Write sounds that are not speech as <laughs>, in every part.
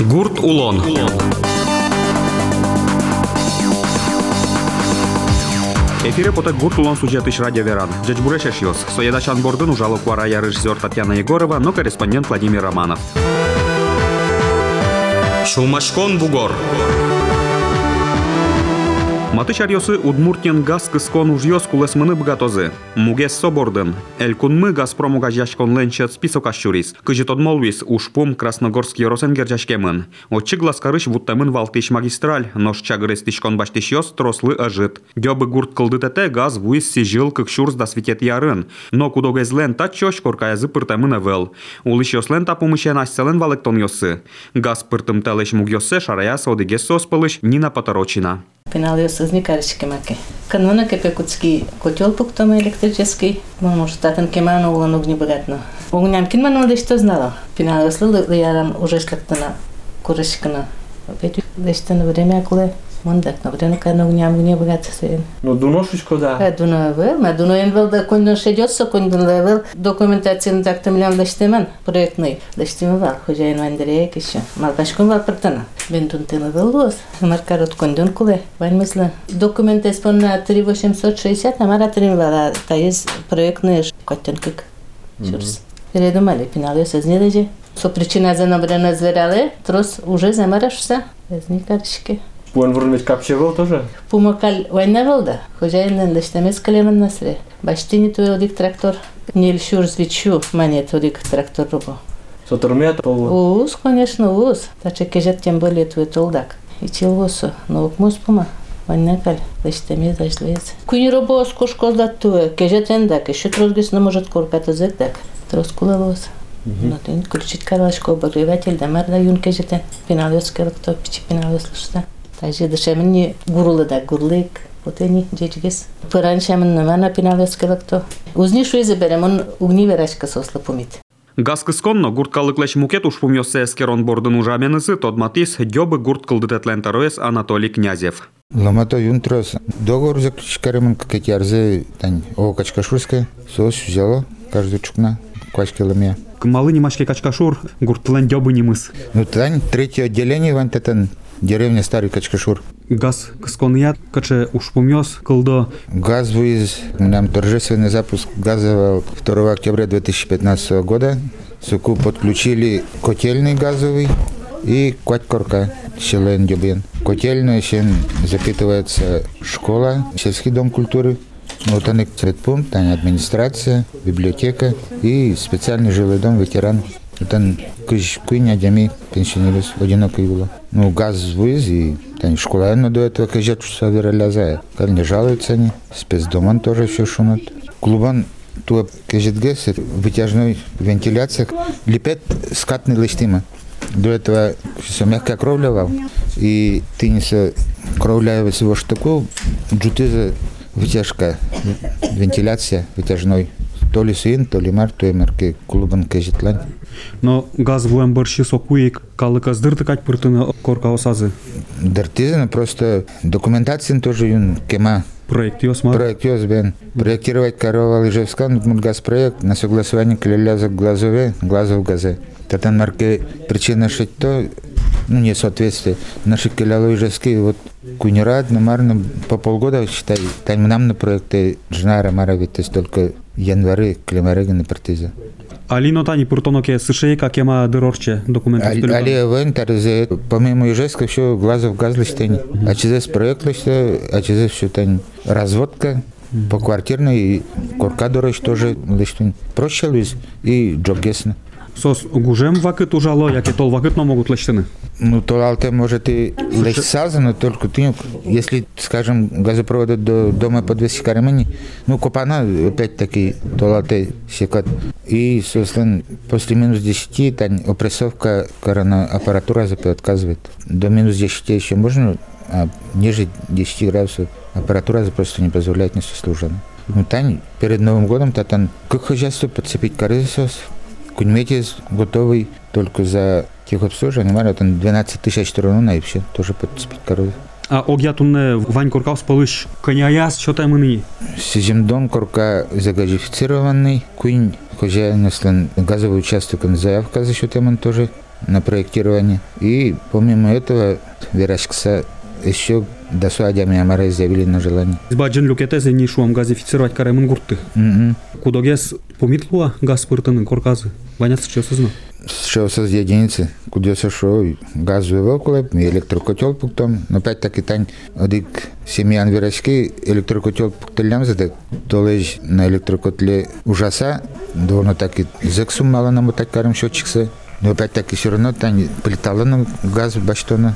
Гурт Улон. Эфире потек гурт улон сюжетыш радио Веран. Джедж Бурешешиос. Соедачан бордын ужалок я режиссер Татьяна Егорова, но корреспондент Владимир Романов. Шумашкон Бугор. Матыч арьосы Удмуртин газ кыскон ужьос кулесмыны бгатозы. Мугес собордын. Эль кунмы Газпрому газяшкон ленчет список ашчурис. Кыжит одмолвис ушпум Красногорский росен гержашкемын. Отчы гласкарыш вуттамын валтыш магистраль, нож чагырес тишкон баштишьос трослы ажит. Гёбы гурт кылдытете газ вуис сижил кыкшурс да светет ярын. Но кудогезлен тачош коркаязы пыртамын эвел. Улышьослен тапумышен асселен валектон йосы. Газ пыртым телеш мугьосе шарая содыгес соспылыш Нина Поторочина. Пеналио съзни карички маке. Кануна ке пекуцки котел пуктома електрический, но может татан кемана улан огни богатно. Огням кин манул дешто знала. Пеналио слыл ярам уже как-то на курышкана. Опять дешто на время, когда мындак ногренка ногням гне богатствен. Но дуношучко да. Е, э дунавел, ма дуноен вел да кондон шедётся кондон левел документацияны так тамлян лаштеман проектный. Лаштеман вал хозяин е Андрей кеше. Малкашкон вал пертана. Мен дун тенавел лос. Маркарот кондон куле. Вань мысла документ е эспон на 3860 намара тремвала. Та есть проектный коттен как. Чурс. Передумали, пинал я созне даже. Со причина за набрана зверяле, трос уже замарашся. Без никарщики. Уен Вурнович Капчевел тоже? Помакал Уайнавел, да. Хозяин на дъщамец Калеман Насре. Бащинито е одик трактор. Нильшур звичу манет одик трактор рубо. Сотормия толу? Уус, конечно, уус. Та че кежат тем более твой толдак. И челвосо, но окмус пома. Ваннакал, дъщаме зашлез. Куни робо с кошкоздат туе, кежат ендак, еще трозгис не может корката зектак. Троскула лоса. Натин, ключит карлашко, обогреватель, дамар да юн кежетен. Пиналиос, как то пичи пиналиос лошта. Тажи дышамын гурлы да гурлык. Вот они джечгес. Пыран шамын намана пиналес келкто. Узни шуизе берем, он угни верашка сослы пумит. Газ кысконно гурткалыклеш мукет ушпум йоссе эскерон бордын ужаменысы тодматис дёбы гурткалдытетлен тароес Анатолий Князев. Ломато юнтрос договор заключить каремон как ярзе тань о качкашурская сос взяло каждую чукна качки ламия. Малы немашки качкашур гуртлен дёбы немыс. Ну тань третье отделение ван тетан деревня Старый Качкашур. Газ кысконят, каче ушпумёс, колдо. Газ вывез, нам торжественный запуск газа 2 октября 2015 года. Суку подключили котельный газовый и Кватькорка, Щелен Дюбен. Котельная еще запитывается школа, сельский дом культуры. Вот они цветпункт, они администрация, библиотека и специальный жилой дом ветеран Тан кыш куйня дями пенсионерис одинокий было. Ну, газ выз и тан школа но до этого кажет, что вералязая. Как не жалуются они, спецдоман тоже еще шумят. Клубан туа кажет гэс, вытяжной вентиляция, лепет скатный листима. До этого все мягкая кровля вал. И ты не со кровля всего штуку, джутыза вытяжка, вентиляция вытяжной. То ли сын, то ли мар, то ли марки клубан кажет лань. Но газ вуем борщи сокуик, калыка сдыртыкать пыртыны корка осазы. Дартизен просто документациян тоже юн кема Проект Йосмар. Проект Йосбен. Проектировать корова Ижевскан, газ проект на согласование клялязок глазове, глазов газе. Татан марке причина шить то, ну, несоответствие. Наши киляло Ижевские, вот кунирад, намарно по полгода, считай, там нам на проекты жена Рамара, ведь то есть только январе климарега на партиза. Алино тани пуртоноке сышей как ема дырорче документов. Али али вен тарзе помимо Ижевска еще глазов газ листень. А через проект листе, а через все тань разводка по квартирной и корка дорож тоже листень. Проще лист и джогесна. Сос гужем вакыт ужало, яке тол вакыт но могут лещины. Ну, то алте может и лечь сазано, только ты, если, скажем, газопроводы до дома по 200 карамани, ну, копана, опять-таки, то алте секат. И, собственно, после минус 10, там, опрессовка аппаратура отказывает. До минус 10 еще можно, а ниже 10 градусов аппаратура просто не позволяет не служена. Ну, там, перед Новым годом, то там, как хозяйство подцепить корысос, Куньметис готовый только за техобслуживание, мара, там 12 тысяч трон и все, тоже подцепить корову. А огятунне Вань Коркав спалыш коняяс, что там и Сеземдон Корка загазифицированный, кунь хозяин, газовый участок, он заявка за счет ему тоже на проектирование. И помимо этого Верашкса еще до Суадями Амара изъявили на желание. Баджин люкетезе ни шуам газифицировать каремын гуртты. Мгм. Кудогес помитлуа газ пыртынын корказы. Ваняц что сызно. Что с единицы, куда сошел газовый воколеп, электрокотел пуктом, но опять таки тань одик семьян верашки электрокотел пуктелям задек, то на электрокотле ужаса, довольно таки зексум мало нам вот так карем счетчиксы, но опять таки все равно тань полетала на газ баштона,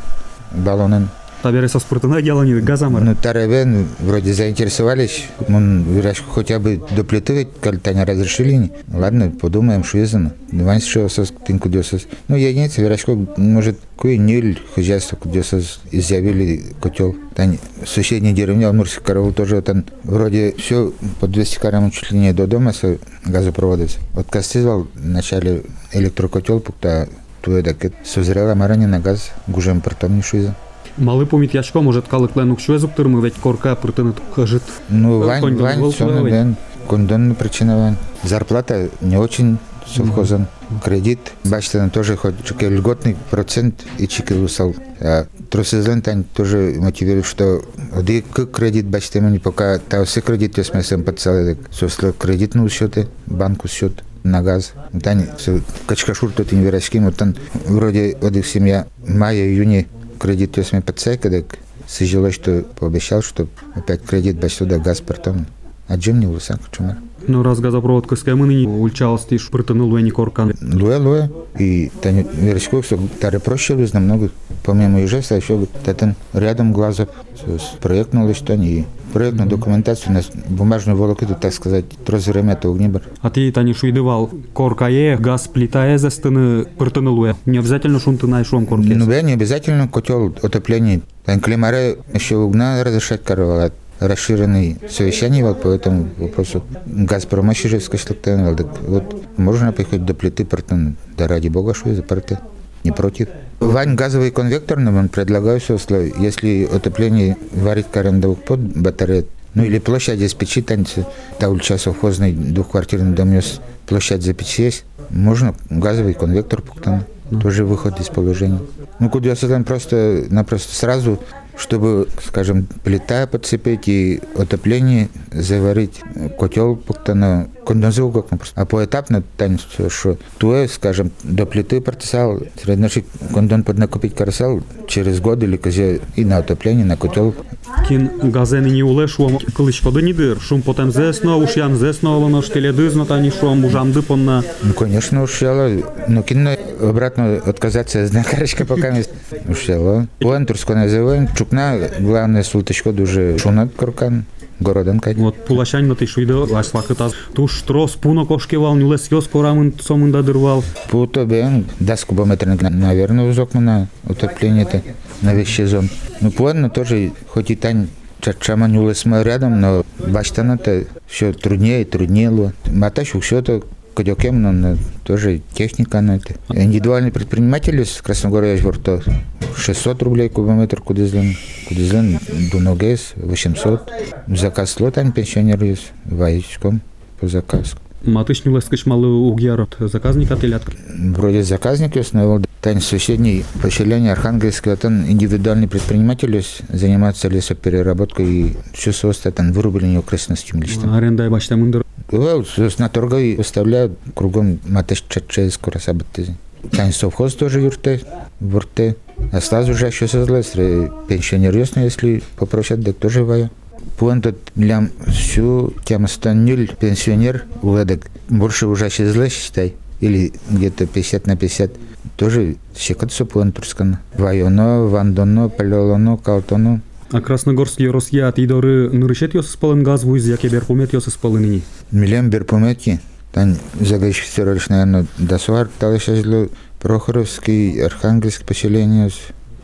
баллонен. Табере со спыртына делани газамар. Ну, Тарабен вроде заинтересовались, он хотя бы доплетывать, когда Таня разрешили. не? Ладно, подумаем, что изано. Вань что сос, тин кудесос. Ну, единица верашку, может, кой ниль хозяйство кудесос изъявили котел. Тань соседняя деревня, Амурский караул тоже там вроде все по 200 карам чуть ли не до дома с газопроводец. Вот Кастизвал в начале электрокотел, пукта туе дакет созрела марани на газ, гужем притом не шуиза. Малы помит яшко может калыклен укшуезук тырмы ведь корка пыртыны кажет. Ну, Э, Вань, кондон Вань, был все плавать. Вань. Кондон причина Вань. Зарплата не очень совхозан. Кредит, бачите, тоже хоть чеки льготный процент и чеки лусал. А Тросезлен тань тоже мотивирует, что оди к кредит бачите мені пока та все кредит я смесем подцелый. Сосло кредитную счеты, банку счет на газ. Тань все качкашур тут инверашки, вот там вроде одих семья мая, июне кредит осми подсекадек, сижелось, что пообещал, что опять кредит без суда газ портом. А джим не улысак, чумар. Ну раз газопровод кыскай мыны ульчалс тиш пыртыны луэни коркан. Луэ, луэ. И тань вершков, что тары проще луз намного. Помимо ежества, еще там рядом глазов с проектную лишь и проектную документацию на бумажную волокиту, так сказать, это огнибар. А ты тани шуйдывал коркае, газ плитае за стыны пыртыны луэ. Не обязательно шун ты найшом корке. Ну, да, не обязательно котел отопления. Там климаре еще угна разрешать коровала. Расширенный совещание по этому вопросу. Газпром еще же скашлыктан Вот можно приходить до плиты партен. Да ради бога, что за парты. Не против. Вань газовый конвектор, но он предлагаю все условия. Если отопление варить карендовых под батарею, ну или площадь здесь печи, танцы, таульча совхозный двухквартирный дом, него площадь за печь есть, можно газовый конвектор пуктан. Тоже выход из положения. Ну, куда там просто-напросто сразу чтобы, скажем, плита подцепить и отопление заварить, котел пуктано кондензугок, а поэтапно там что туе, скажем, до плиты протесал, средношик кондон поднакупить карасал через год или козе и на отопление, на котел. Кін газени не уле шуам кылыч коды нидыр. Шум потом зесно, уж ян зесно, воно штеледы знатани шуам ужамды понна. Ну, конечно, уж яло, но кино обратно отказаться от знакарочка <laughs> пока не уж яло. Уан турско называем, чукна, главное, султочко дуже шунат коркан. Городен кать. Вот пулашань на ты шуйды аслахытаз. Туш трос пуно кошкевал, нюлес йос корамын сомында дырвал. Путо бен, дас кубометрных, наверное, узок на утопление-то на весь сезон. Ну, плавно тоже, хоть и тань чачама не рядом, но баштана-то все труднее и труднее. Маташ все то кодекем, но тоже техника на это. Индивидуальный предприниматель из Красногория то 600 рублей кубометр кудызлен, кудызлен дуногес 800. Заказ лотань пенсионер есть, ваечком по заказу. Матыш нюлес кышмалы угьярот. Заказник отелят. Вроде заказник есть, но тань соседней поселения Архангельского, там индивидуальный предприниматель есть, занимается лесопереработкой и все состоит там вырубление окрестностью лично. Арендай башта мындыр. Well, на торговой выставляют кругом матеш чаче скоро сабатты. Тань совхоз тоже юрте, вурте. А сразу же еще создалось, пенсионер ясно, если попросят, да тоже ваю. Пуэнтот для всю тему станюль пенсионер уладок больше уже исчезла, считай, или где-то 50 на 50. Тоже секатсу пуэнтурскан. Вайоно, вандоно, палеолоно, калтоно. А Красногорский Росья от идоры нырышет йос спалын газ вуз, яке берпумет йос спалыныни. Милем берпометки. Там загайфицировались, наверное, досуар, талышазлу, Прохоровский, Архангельск поселение.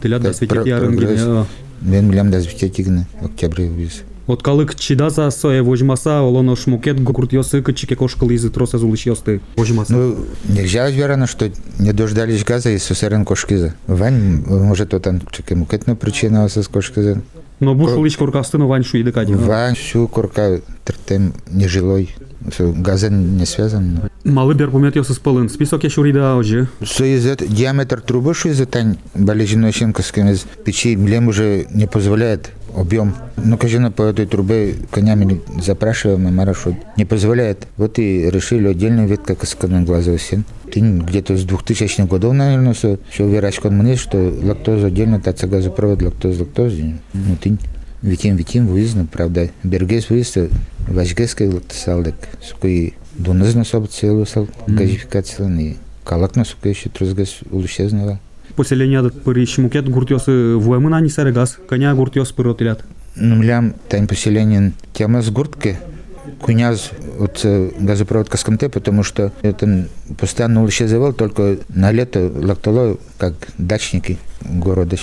Телят да Так, светит про- ярын прогресс. гине. Мен билем да звитетигны, октябрь виз. От калык чидаса сое вожмаса, олоно шмукет гурт йосы кычике кошкалы из троса зулыш йосты. Вожмаса. Ну, нельзя верно, что не дождались газа из сусерен кошкиза. Вань, может, то там чекемукетна причина с кошкиза. Но бушылыч коркасты, но вань шуиды кади. Вань, всю корка тертем нежилой. Всё, Газа не связан. Малы берпумет ёсы спылын. Список я шурида ожи. Союз диаметр трубы, что из тань болезненной щенковской печи млем уже не позволяет объем. Ну, конечно, по этой трубе конями запрашиваем, а маршрут не позволяет. Вот и решили отдельный вид, как исканный глазовый. Ты где-то с 2000 годов, наверное, все, все верачкон мне, что лактоза отдельно, таца газопровод, лактоз, лактоз. Ну, ты Витим, витим, выездно, правда. Бергес выезд, важгеской лактосалдек. Сукой дунызна собот целусал, газификациялан, калакна сукой еще трузгас улущезнала. Поселение дат пырыш мукет гуртёсы вуэмын ани сарыгас. Коня гуртёс пыротилят. Ну, млям, тань поселение тема с гуртки, куняз от э, газопровод Каскамте, потому что это постоянно улущезывал, только на лето лактоло, как дачники города.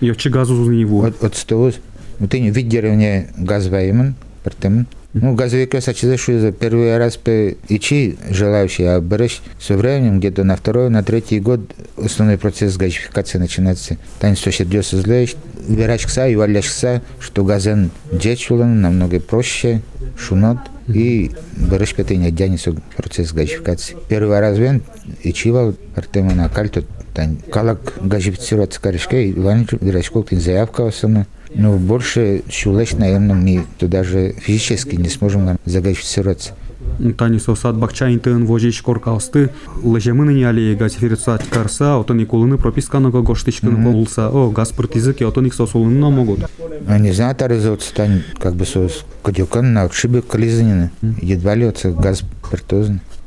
Ёвчи газу зузни ву. От, от того, вот и вид деревня газ вайман, потом ну, газовик сочетаешь, за первый раз по ичи желающие, а берешь со временем, где-то на второй, на третий год основной процесс газификации начинается. Тань что сердется злеешь, верачкса и валяшкса, что газен дечулан намного проще, шунот, и берешь пятый дяни процесс газификации. Первый раз вен ичивал, артема на кальту, тань калак газифицироваться корешкой, вань верачков, тин заявка основная. Но больше щулеч, наверное, мы туда же физически не сможем загазифицироваться. Тани сосад бакчаин тын вожиш коркаусты лежемыны не алии газифицировать карса, отон икулыны прописканого гоштичканы болса, о газ партизыки, отон их сосулыны на могут. Они знают, аризоваться тань, как бы сос кодюкан на отшибе колизанины, едва ли отца газ.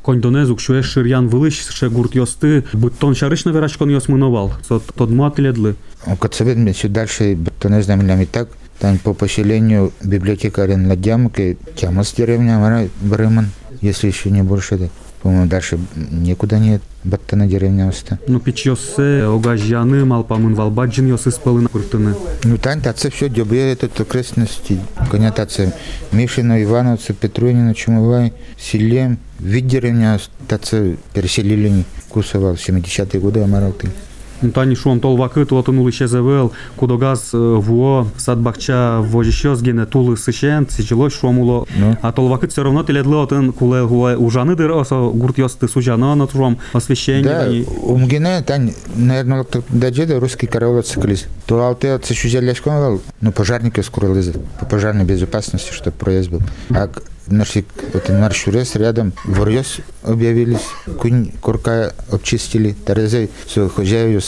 Кондонезук шуеш ширян вылыш ше гурт ёсты, буттон шарыш на верачкон ёс мыновал, сот тодмуат ледлы. Кацавет мне все дальше, то не знаю, и так, там по поселению библиотекарин Ладьямки, Тямас деревня, Брыман, если еще не больше, да. По-моему, дальше никуда нет. Баттана деревня оста. Ну, ёссе, огажьяны, малпамын валбаджин ёсы спалы на куртыны. Ну, тань, таце все дебе, этот окрестности. Коня таце Мишина, Ивановца, Петрунина, Чумовай, Селем. Вид деревня, таце переселили Кусова в 70-е годы, Амарал ты. Ну, тани шуам тол вакыт, отын улы шезевел, кудогаз вуо, сад бакча вожищёс гене тулы сышен, сижилой шуам уло. Ну. А тол вакыт все равно теледлы отын куле ужаны дыр, осо гурт ёсты сужана на шуам освещение. Да, они- у Мгине, тань, наверное, даджеда русский караул циклист. То алты от сущузяляшком вал, ну, пожарники скоро лезут, по пожарной безопасности, чтобы проезд был. А к- наши, вот наш шурес рядом, ворьёс объявились, кунь курка обчистили, тарезы, все, хозяева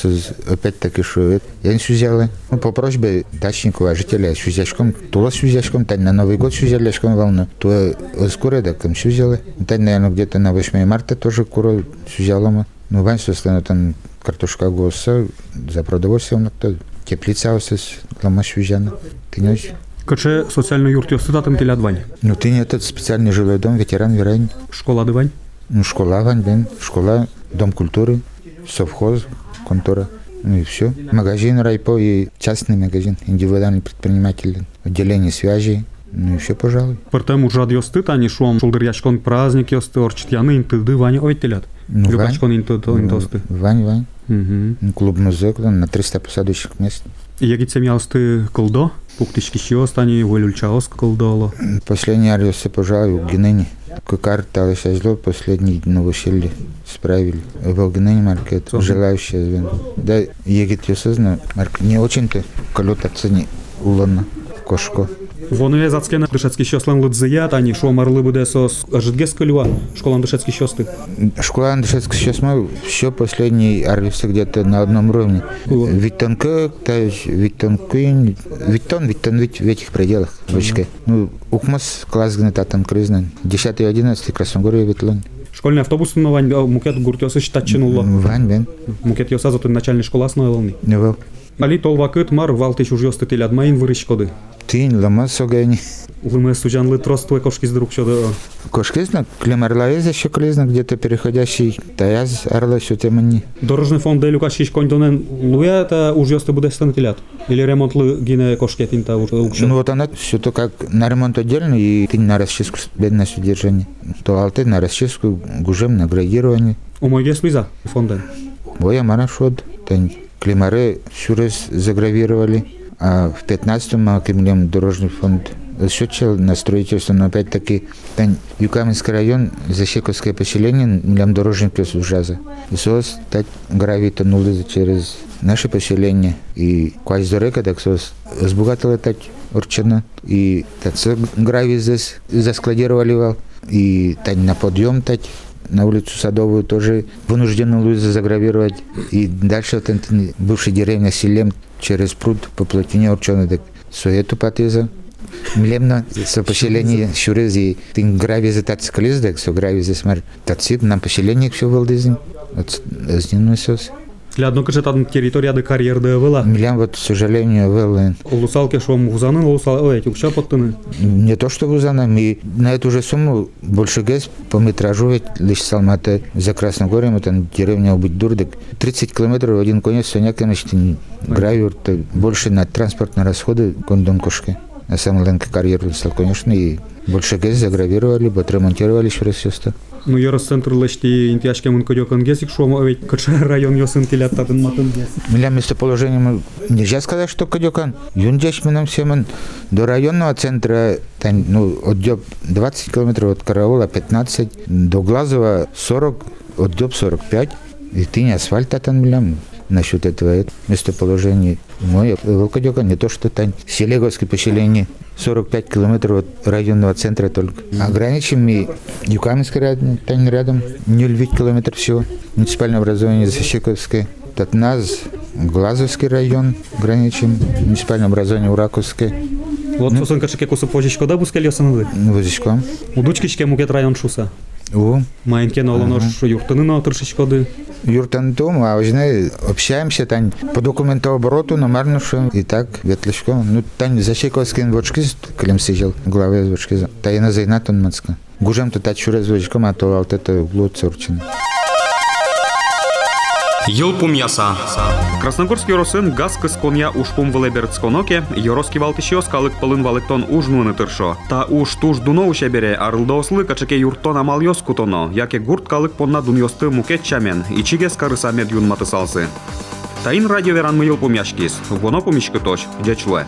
опять-таки, что это, я не сузяла. Ну, по просьбе дачников, а жителя сузяшком, тула сузяшком, тань на Новый год сузяляшком волну, то скоро, да, ком сузяла. Тань, наверное, где-то на 8 марта тоже куро сузяла мы. Ну, вань, собственно, там картошка госа, за продовольствием, то теплица осес, лама сюзяна. Ты не очень? Каче социальный юрт ёсты татын телят вань. Ну, ты не этот специальный жилой дом, ветеран, верань. Школа дывань. Ну, школа, вань, бен, школа, дом культуры, совхоз, контора. Ну и все. Магазин райпо и частный магазин, индивидуальный предприниматель, отделение связи. Ну и все, пожалуй. Пыртем уржад ёсты, тани шуам шулдыр яшкон праздник ёсты, орчит яны интыды вань ой телят. Ну, Любачкон интосты. Вань, вань. Мгм. Ну, Клуб музык, на 300 посадочных мест. Егит семьяусты кылдо, пуктички щиос, тани вылюльчаос кылдоло. Последний ариосы, пожалуй, у Генени. Карта зло последний новоселье справили. В Генени маркет, желающие звен. Да, егет осознан, марк не очень-то колет оцени улана кошко. Вонове зацкена дышецкий щослен лыдзыя, тани шуам арлы буде сос ажитгес кылюа, школан дышецкий щосты. Школа сейчас мы все последний ариосы где-то на одном уровне. Вот. Виттонка, то есть Виттонкин, Виттон, Виттон ведь в этих пределах. Вочка. Ну, Укмас, класс гнетатан крызнан. 10 и 11 Красногорье Витлон. Школьный автобус на вань а, мукет гурт ёсы штатчынуло. Вань, бен. Мукет ёса затын начальный школа снойлылны. Не был. Али тол вакыт мар ёсты телят майын вырышкоды. Ты лама согани. Лымы сужанлы трос твой кошки друг щоды. Кошкизна, клемарлаез еще клизна, где-то переходящий таяз арла сютемани. Дорожный фонд делю кашиш контонен луя это уж ёсты буде стан телят. Или ремонтлы гине кошки тинта уж Ну вот она все то как на ремонт отдельно и ты на расчистку бедное содержание. То алты на расчистку гужем на градирование. У мой гес Лиза фонден. Боя марашот, тань климары сюрес загравировали. А в 15-м мы кемлем дорожный фонд счетчил на строительство, но опять-таки тань Юкаменский район, Защековское поселение, милям дорожник плюс ужаза. И сос так гравий тонули через наше поселение. И квась дорека, так сос сбогатила так урчина. И так со гравий здесь заскладировали вал. И тань на подъем так на улицу Садовую тоже вынуждены Луиза загравировать. И дальше вот эта бывшая деревня Селем через пруд по плотине Урчона. Так суету патеза. Млемно со поселение Шурези, тин гравизе тат склиздек, со гравизе смер татсит на поселение все вылдызин. Вот знин сос. Для одно каже там территория де карьер де вела. Милям вот, к сожалению, вылын. Улусалке шом гузанын, улусал, ой, тюкша поттыны. Не то что Бузаном, и на эту же сумму больше гэс по метражу ведь лишь Салмата за Красногорьем, это деревня Убыть-Дурдек. 30 километров в один конец, Соняк, значит, гравюр, больше на транспортные расходы кондонкушки. А сам Ленка карьеру стал, конечно, и больше гэс загравировали, вот ремонтировали еще раз все Ну, ярос центр лешти интяшке мун кодёкан гесик шом, ой, кача <laughs> район ёсын тиляттатын матын гес. Местоположение мы- нельзя сказать, что Кадюкан. Юндяш мы нам все мы до районного центра там, ну, от Дёб 20 километров, от Караула 15, до Глазова 40, от Дёб 45. И ты не асфальта там милям насчет этого это местоположения. Мой Волкодёка не то, что там Селеговское поселение 45 километров от районного центра только. Ограничим мы Юкаменский район, там рядом, 0,9 километров всего. Муниципальное образование Защековское. Татназ, Глазовский район, граничим, муниципальное образование Ураковское, Вот сусын качаке кусу позич кода бускел ёсыныды. Возичком. Удучкичке мукет район шуса. Майнкен олонош юртыныны отыршыч коды. Юртантум, а уже общаемся там по документообороту, но марно, что и так, ветлячком. Ну, там Защековский вочки, клем сидел, главе вочки. Та и на зайнатон мацка. Гужем то тачу раз вочком, а то вот это углу цурчин. Йылпум яса. Красногорский росын газ кыс коня ушпум велеберц коноке, йороски валтишиос калык пылын валыктон ужнуны тыршо. Та уж туж дуно уше бере, арылдоослы качаке юрттон амал йос кутоно, яке гурт калык понна дуньосты мукет чамен, ичигес карыса мед юнматы салсы. Таин радио веран мы йылпум яшкис, воно пумишкы точ, дячлуэ.